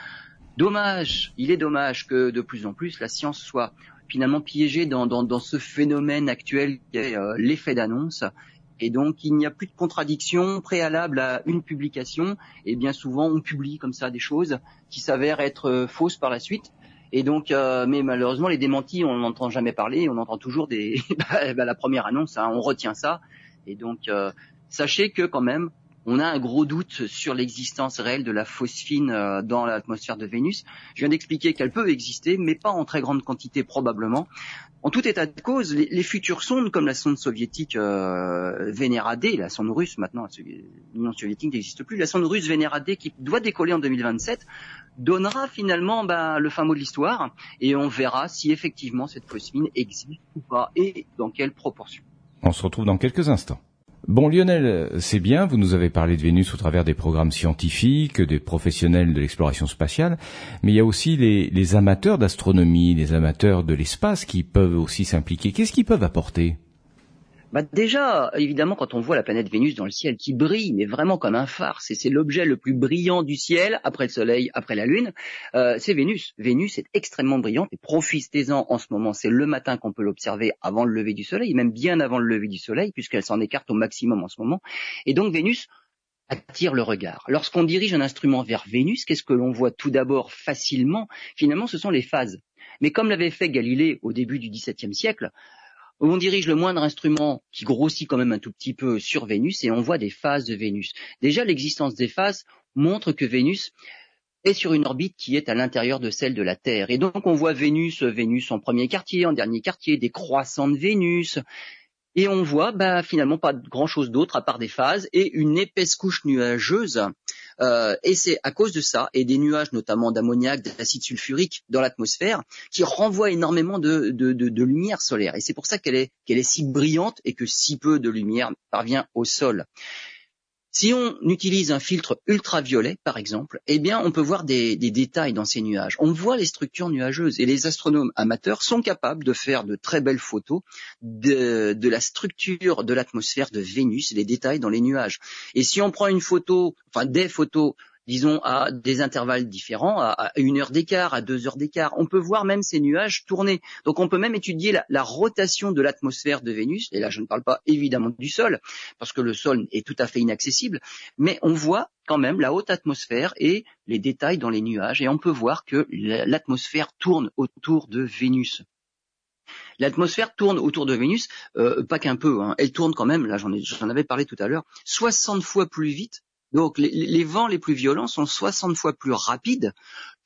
[SPEAKER 2] Dommage, il est dommage que de plus en plus la science soit finalement piégée dans, dans, ce phénomène actuel qui est euh, l'effet d'annonce et donc, il n'y a plus de contradiction préalable à une publication. Et bien souvent, on publie comme ça des choses qui s'avèrent être euh, fausses par la suite. Et donc, euh, mais malheureusement, les démentis, on n'entend jamais parler. On entend toujours des <laughs> bah, bah, la première annonce. Hein, on retient ça. Et donc, euh, sachez que quand même, on a un gros doute sur l'existence réelle de la phosphine dans l'atmosphère de Vénus. Je viens d'expliquer qu'elle peut exister, mais pas en très grande quantité probablement. En tout état de cause, les, futures sondes, comme la sonde soviétique euh, Venera D, la sonde russe maintenant, l'Union soviétique n'existe plus, la sonde russe Venera D qui doit décoller en 2027, donnera finalement ben, le fin mot de l'histoire, et on verra si effectivement cette phosphine existe ou pas, et dans quelle proportion.
[SPEAKER 1] On se retrouve dans quelques instants. Bon Lionel, c'est bien, vous nous avez parlé de Vénus au travers des programmes scientifiques, des professionnels de l'exploration spatiale, mais il y a aussi les, amateurs d'astronomie, les amateurs de l'espace qui peuvent aussi s'impliquer. Qu'est-ce qu'ils peuvent apporter?
[SPEAKER 2] Bah déjà, évidemment, quand on voit la planète Vénus dans le ciel qui brille, mais vraiment comme un phare, c'est l'objet le plus brillant du ciel après le Soleil, après la Lune, euh, c'est Vénus. Vénus est extrêmement brillante et profitez-en en ce moment. C'est le matin qu'on peut l'observer avant le lever du Soleil, même bien avant le lever du Soleil, puisqu'elle s'en écarte au maximum en ce moment. Et donc Vénus attire le regard. Lorsqu'on dirige un instrument vers Vénus, qu'est-ce que l'on voit tout d'abord facilement? Finalement, ce sont les phases. Mais comme l'avait fait Galilée au début du XVIIe siècle, on dirige le moindre instrument qui grossit quand même un tout petit peu sur Vénus et on voit des phases de Vénus. Déjà, l'existence des phases montre que Vénus est sur une orbite qui est à l'intérieur de celle de la Terre. Et donc on voit Vénus, Vénus en premier quartier, en dernier quartier, des croissants de Vénus, et on voit bah, finalement pas grand chose d'autre à part des phases et une épaisse couche nuageuse. Euh, et c'est à cause de ça et des nuages notamment d'ammoniac, d'acide sulfurique dans l'atmosphère qui renvoient énormément de, de, lumière solaire. Et c'est pour ça qu'elle est, qu'elle est si brillante et que si peu de lumière parvient au sol. Si on utilise un filtre ultraviolet, par exemple, eh bien, on peut voir des, détails dans ces nuages. On voit les structures nuageuses et les astronomes amateurs sont capables de faire de très belles photos de, de la structure de l'atmosphère de Vénus, les détails dans les nuages. Et si on prend une photo, enfin des photos disons à des intervalles différents, à, une heure d'écart, à deux heures d'écart. On peut voir même ces nuages tourner. Donc on peut même étudier la, rotation de l'atmosphère de Vénus. Et là, je ne parle pas évidemment du sol, parce que le sol est tout à fait inaccessible, mais on voit quand même la haute atmosphère et les détails dans les nuages. Et on peut voir que l'atmosphère tourne autour de Vénus. L'atmosphère tourne autour de Vénus, euh, pas qu'un peu, hein. elle tourne quand même, là j'en avais parlé tout à l'heure, 60 fois plus vite donc les, vents les plus violents sont 60 fois plus rapides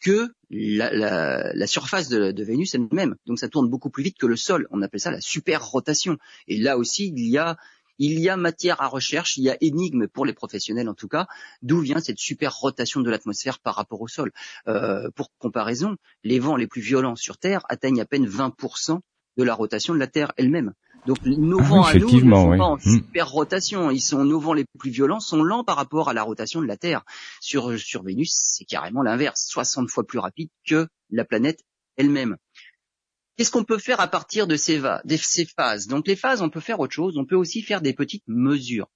[SPEAKER 2] que la, surface de, Vénus elle-même. Donc ça tourne beaucoup plus vite que le sol. On appelle ça la super rotation. Et là aussi, il y a matière à recherche, il y a énigme pour les professionnels en tout cas, d'où vient cette super rotation de l'atmosphère par rapport au sol. Euh, pour comparaison, les vents les plus violents sur Terre atteignent à peine 20% de la rotation de la Terre elle-même. Donc nos vents à nous ne sont pas en hmm. super rotation. Ils sont nos vents les plus violents sont lents par rapport à la rotation de la Terre. Sur sur Vénus, c'est carrément l'inverse, 60 fois plus rapide que la planète elle-même. Qu'est-ce qu'on peut faire à partir de ces, de ces phases? Donc les phases, on peut faire autre chose. On peut aussi faire des petites mesures.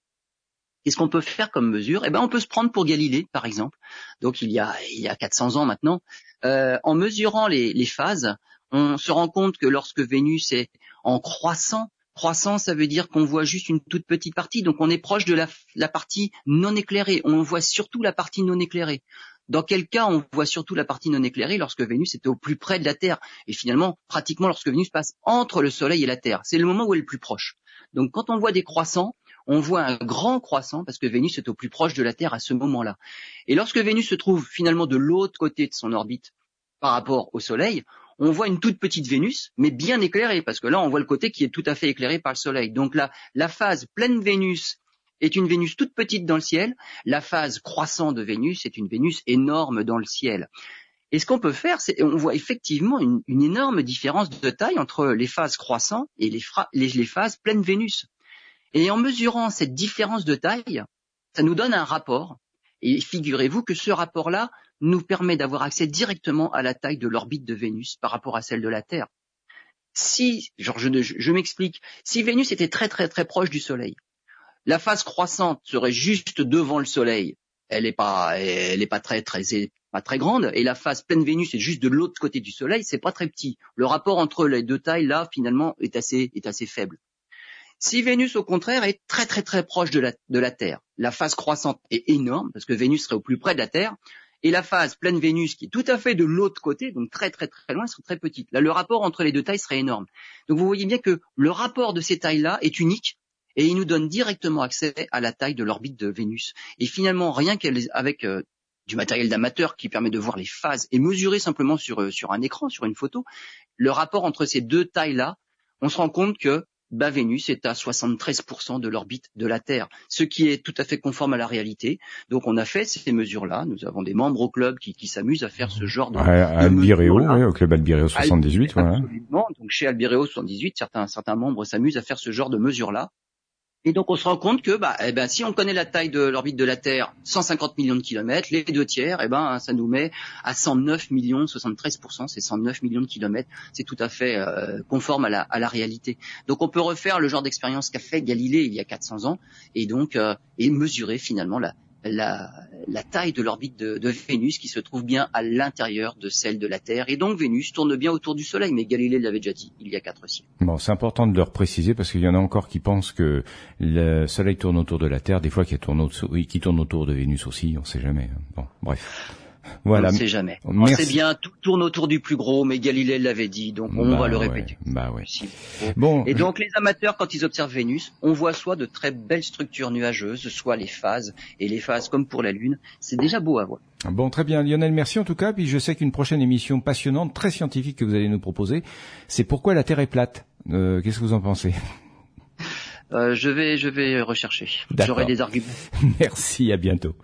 [SPEAKER 2] Qu'est-ce qu'on peut faire comme mesure? Eh ben, on peut se prendre pour Galilée, par exemple. Donc il y a il y a 400 ans maintenant, euh, en mesurant les, les phases, on se rend compte que lorsque Vénus est en croissant, croissant, ça veut dire qu'on voit juste une toute petite partie, donc on est proche de la, partie non éclairée. On voit surtout la partie non éclairée. Dans quel cas on voit surtout la partie non éclairée lorsque Vénus est au plus près de la Terre et finalement pratiquement lorsque Vénus passe entre le Soleil et la Terre? C'est le moment où elle est le plus proche. Donc quand on voit des croissants, on voit un grand croissant parce que Vénus est au plus proche de la Terre à ce moment-là. Et lorsque Vénus se trouve finalement de l'autre côté de son orbite par rapport au Soleil, on voit une toute petite Vénus, mais bien éclairée, parce que là, on voit le côté qui est tout à fait éclairé par le Soleil. Donc là, la phase pleine Vénus est une Vénus toute petite dans le ciel, la phase croissant de Vénus est une Vénus énorme dans le ciel. Et ce qu'on peut faire, c'est on voit effectivement une, énorme différence de taille entre les phases croissantes et les, phases pleine Vénus. Et en mesurant cette différence de taille, ça nous donne un rapport. Et figurez-vous que ce rapport-là nous permet d'avoir accès directement à la taille de l'orbite de Vénus par rapport à celle de la Terre. Si, genre je, je m'explique, si Vénus était très très très proche du Soleil, la phase croissante serait juste devant le Soleil. Elle n'est pas, elle est pas très très pas très grande, et la phase pleine Vénus est juste de l'autre côté du Soleil, c'est pas très petit. Le rapport entre les deux tailles là, finalement, est assez est assez faible. Si Vénus, au contraire, est très très très proche de la, de la Terre, la phase croissante est énorme, parce que Vénus serait au plus près de la Terre, et la phase pleine Vénus, qui est tout à fait de l'autre côté, donc très très très loin, serait très petite. Là, le rapport entre les deux tailles serait énorme. Donc vous voyez bien que le rapport de ces tailles-là est unique, et il nous donne directement accès à la taille de l'orbite de Vénus. Et finalement, rien qu'avec euh, du matériel d'amateur qui permet de voir les phases et mesurer simplement sur, euh, sur un écran, sur une photo, le rapport entre ces deux tailles-là, on se rend compte que bah, Vénus est à 73% de l'orbite de la Terre, ce qui est tout à fait conforme à la réalité. Donc on a fait ces mesures-là. Nous avons des membres au club qui, qui s'amusent à faire ce genre de,
[SPEAKER 1] Albireo, oui, au club Albireo 78.
[SPEAKER 2] Absolument. Donc chez Albireo 78, certains, certains membres s'amusent à faire ce genre de mesures-là. Et donc on se rend compte que bah, eh ben, si on connaît la taille de l'orbite de la Terre, 150 millions de kilomètres, les deux tiers, eh ben, ça nous met à 109 millions, 73%, c'est 109 millions de kilomètres. C'est tout à fait euh, conforme à la, réalité. Donc on peut refaire le genre d'expérience qu'a fait Galilée il y a 400 ans et donc euh, et mesurer finalement la, la, la taille de l'orbite de, Vénus qui se trouve bien à l'intérieur de celle de la Terre. Et donc Vénus tourne bien autour du Soleil, mais Galilée l'avait déjà dit il y a quatre siècles.
[SPEAKER 1] Bon, c'est important de le préciser parce qu'il y en a encore qui pensent que le Soleil tourne autour de la Terre, des fois qui tourne, qui tourne autour de Vénus aussi, on sait jamais. Hein. Bon, bref.
[SPEAKER 2] Voilà. On ne sait jamais. On sait bien, tout tourne autour du plus gros, mais Galilée l'avait dit, donc on bah va le répéter.
[SPEAKER 1] Bah ouais.
[SPEAKER 2] Bon. Et donc les amateurs, quand ils observent Vénus, on voit soit de très belles structures nuageuses, soit les phases, et les phases comme pour la Lune, c'est déjà beau à voir.
[SPEAKER 1] Bon, très bien, Lionel, merci en tout cas. Puis je sais qu'une prochaine émission passionnante, très scientifique que vous allez nous proposer, c'est pourquoi la Terre est plate? Euh, Qu'est-ce que vous en pensez?
[SPEAKER 2] Euh, Je vais, je vais rechercher. J'aurai des arguments. <laughs>
[SPEAKER 1] merci, à bientôt.